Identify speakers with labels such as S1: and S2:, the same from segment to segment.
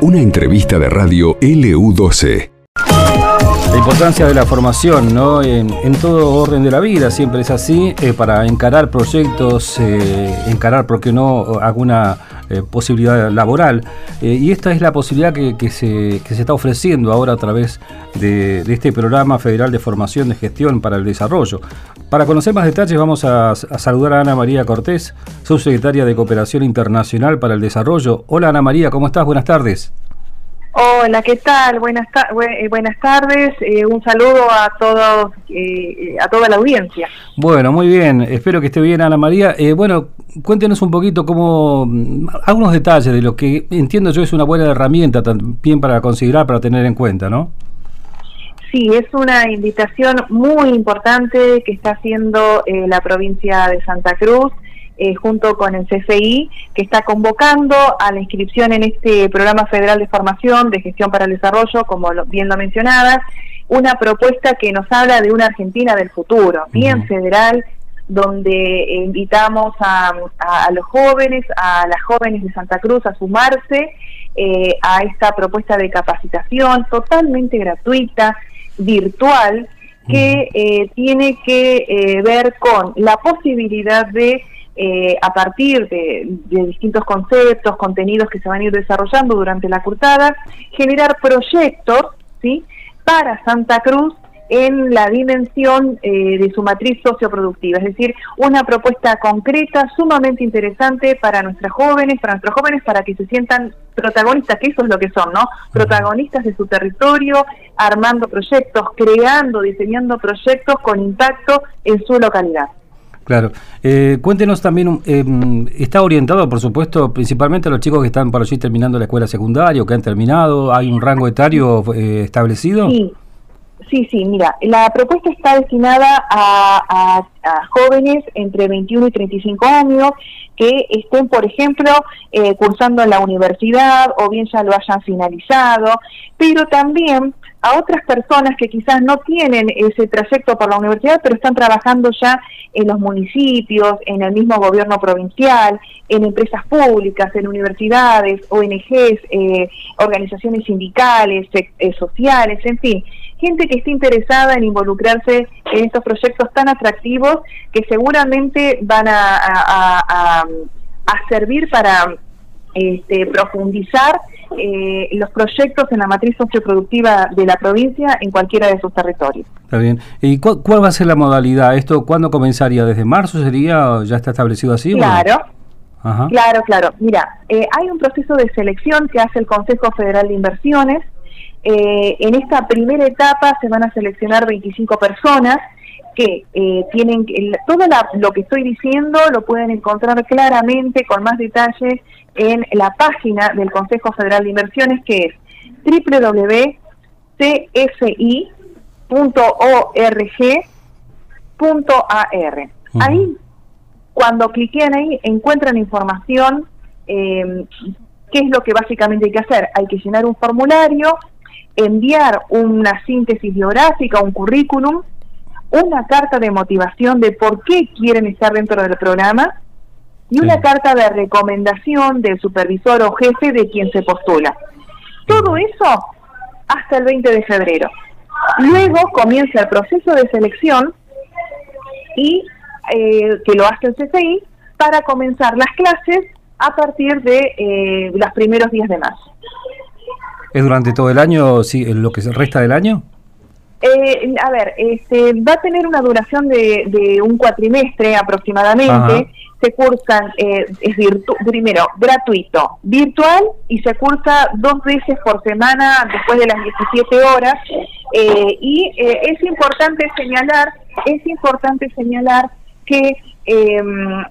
S1: Una entrevista de radio LU12.
S2: La importancia de la formación, ¿no? En, todo orden de la vida, siempre es así, eh, para encarar proyectos, eh, encarar, ¿por qué no?, alguna eh, posibilidad laboral. y esta es la posibilidad que, se, está ofreciendo ahora a través de, este programa federal de formación de gestión para el desarrollo. Para conocer más detalles vamos a, a saludar a Ana María Cortés, subsecretaria de Cooperación Internacional para el Desarrollo. Hola Ana María, ¿cómo estás? Buenas tardes.
S3: Hola, ¿qué tal? Buenas, eh, buenas tardes. Eh, un saludo a todos, eh, a toda la audiencia.
S2: Bueno, muy bien. Espero que esté bien, Ana María. bueno, cuéntenos un poquito cómo, mm, algunos detalles de lo que entiendo yo es una buena herramienta también para considerar, para tener en cuenta, ¿no?
S3: Sí, es una invitación muy importante que está haciendo la provincia de Santa Cruz eh, junto con el CFI, que está convocando a la inscripción en este programa federal de formación de gestión para el desarrollo, como bien lo mencionabas, una propuesta que nos habla de una Argentina del futuro, bien federal, donde invitamos a, los jóvenes, a las jóvenes de Santa Cruz a sumarse eh, a esta propuesta de capacitación totalmente gratuita, virtual, que eh, tiene que ver con la posibilidad de eh, a partir de, distintos conceptos, contenidos que se van a ir desarrollando durante la curtada, generar proyectos ¿sí? para Santa Cruz en la dimensión eh, de su matriz socioproductiva, es decir, una propuesta concreta, sumamente interesante para nuestras jóvenes, para nuestros jóvenes, para que se sientan protagonistas, que eso es lo que son, ¿no? Protagonistas de su territorio, armando proyectos, creando, diseñando proyectos con impacto en su localidad.
S2: Claro. Eh, cuéntenos también, eh, ¿está orientado, por supuesto, principalmente a los chicos que están por allí terminando la escuela secundaria o que han terminado? ¿Hay un rango etario eh, establecido?
S3: Sí. Sí, sí, mira, la propuesta está destinada a, jóvenes entre 21 y 35 años que estén, por ejemplo, eh, cursando en la universidad o bien ya lo hayan finalizado, pero también a otras personas que quizás no tienen ese trayecto por la universidad, pero están trabajando ya en los municipios, en el mismo gobierno provincial, en empresas públicas, en universidades, ONGs, eh, organizaciones sindicales, eh, sociales, en fin, gente que esté interesada en involucrarse en estos proyectos tan atractivos que seguramente van a, servir para este, profundizar eh, los proyectos en la matriz socioproductiva de la provincia en cualquiera de sus territorios.
S2: Está bien. ¿Y cuál va a ser la modalidad? ¿Esto cuándo comenzaría? ¿Desde marzo sería? ¿Ya está establecido así?
S3: Claro. Claro, claro. Mira, eh, hay un proceso de selección que hace el Consejo Federal de Inversiones. Eh, en esta primera etapa se van a seleccionar 25 personas que eh, tienen todo lo que estoy diciendo lo pueden encontrar claramente con más detalle en la página del Consejo Federal de Inversiones que es www.cfi.org.ar. Ahí, cuando cliquen ahí, encuentran información, eh, qué es lo que básicamente hay que hacer. Hay que llenar un formulario, enviar una síntesis biográfica, un currículum, una carta de motivación de por qué quieren estar dentro del programa y una carta de recomendación del supervisor o jefe de quien se postula. Todo eso hasta el 20 de febrero. Luego comienza el proceso de selección y eh, que lo hace el CCI para comenzar las clases a partir de eh, los primeros días de marzo.
S2: ¿Es durante todo el año, sí, lo que resta del año?
S3: Eh, a ver, este, va a tener una duración de, un cuatrimestre aproximadamente. Se cursan, eh, es primero gratuito, virtual y se cursa dos veces por semana después de las 17 horas. Eh, y eh, es importante señalar, es importante señalar que em,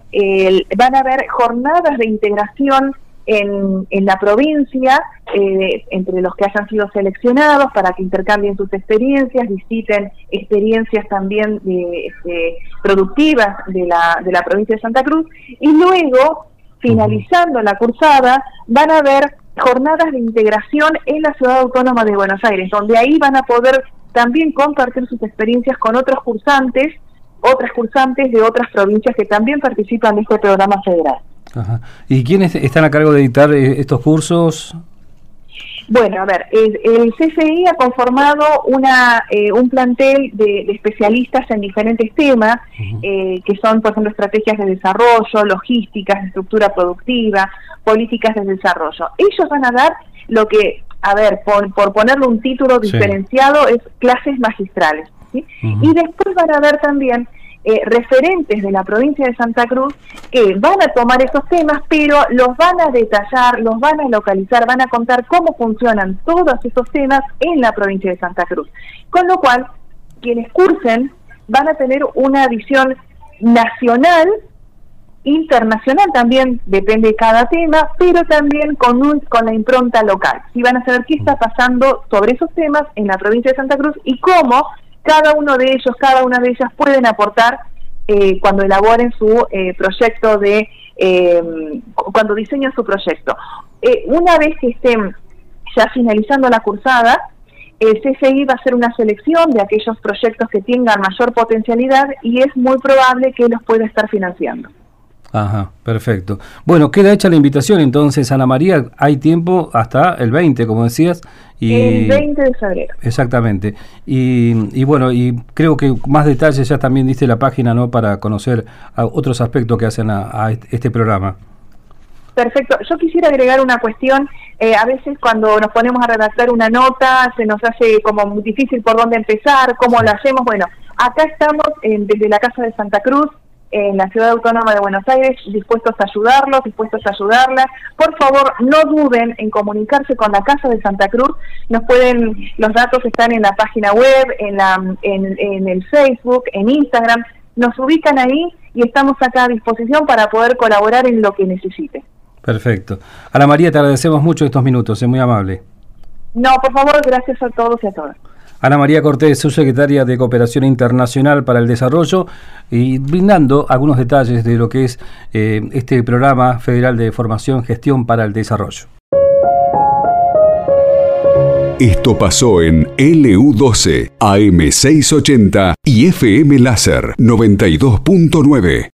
S3: van a haber jornadas de integración en, en la provincia, eh, entre los que hayan sido seleccionados para que intercambien sus experiencias, visiten experiencias también de, este, productivas de la, de la provincia de Santa Cruz. Y luego, finalizando la cursada, van a haber jornadas de integración en la ciudad autónoma de Buenos Aires, donde ahí van a poder también compartir sus experiencias con otros cursantes, otras cursantes de otras provincias que también participan de este programa federal.
S2: ¿Y quiénes están a cargo de editar eh, estos cursos?
S3: Bueno, a ver, el, CCI ha conformado una, eh, un plantel de, especialistas en diferentes temas, eh, que son, por ejemplo, estrategias de desarrollo, logísticas, estructura productiva, políticas de desarrollo. Ellos van a dar lo que, a ver, por, por ponerle un título diferenciado, es clases magistrales. Y después van a dar también eh, referentes de la provincia de Santa Cruz que van a tomar esos temas, pero los van a detallar, los van a localizar, van a contar cómo funcionan todos esos temas en la provincia de Santa Cruz. Con lo cual, quienes cursen van a tener una visión nacional, internacional también, depende de cada tema, pero también con, un, con la impronta local. Y van a saber qué está pasando sobre esos temas en la provincia de Santa Cruz y cómo cada uno de ellos, cada una de ellas pueden aportar eh, cuando elaboren su eh, proyecto de, eh, cuando diseñen su proyecto. una vez que estén ya finalizando la cursada, el CCI va a hacer una selección de aquellos proyectos que tengan mayor potencialidad y es muy probable que los pueda estar financiando.
S2: Ajá, perfecto. Bueno, queda hecha la invitación entonces, Ana María. Hay tiempo hasta el 20, como decías.
S3: Y, el 20 de febrero.
S2: Exactamente. Y, bueno, y creo que más detalles ya también diste la página, ¿no? Para conocer otros aspectos que hacen a, este programa.
S3: Perfecto. Yo quisiera agregar una cuestión. Eh, a veces cuando nos ponemos a redactar una nota se nos hace como muy difícil por dónde empezar, cómo lo hacemos. Bueno, acá estamos desde la Casa de Santa Cruz en la Ciudad Autónoma de Buenos Aires, dispuestos a ayudarlos, dispuestos a ayudarlas. Por favor, no duden en comunicarse con la Casa de Santa Cruz. Nos pueden, los datos están en la página web, en, la, en, en el Facebook, en Instagram. Nos ubican ahí y estamos acá a disposición para poder colaborar en lo que necesite.
S2: Perfecto. Ana María, te agradecemos mucho estos minutos, es muy amable.
S3: No, por favor, gracias a todos y a todas.
S2: Ana María Cortés, subsecretaria de Cooperación Internacional para el Desarrollo, y brindando algunos detalles de lo que es eh, este programa federal de formación Gestión para el Desarrollo.
S1: Esto pasó en LU12, AM680 y FM Láser 92.9.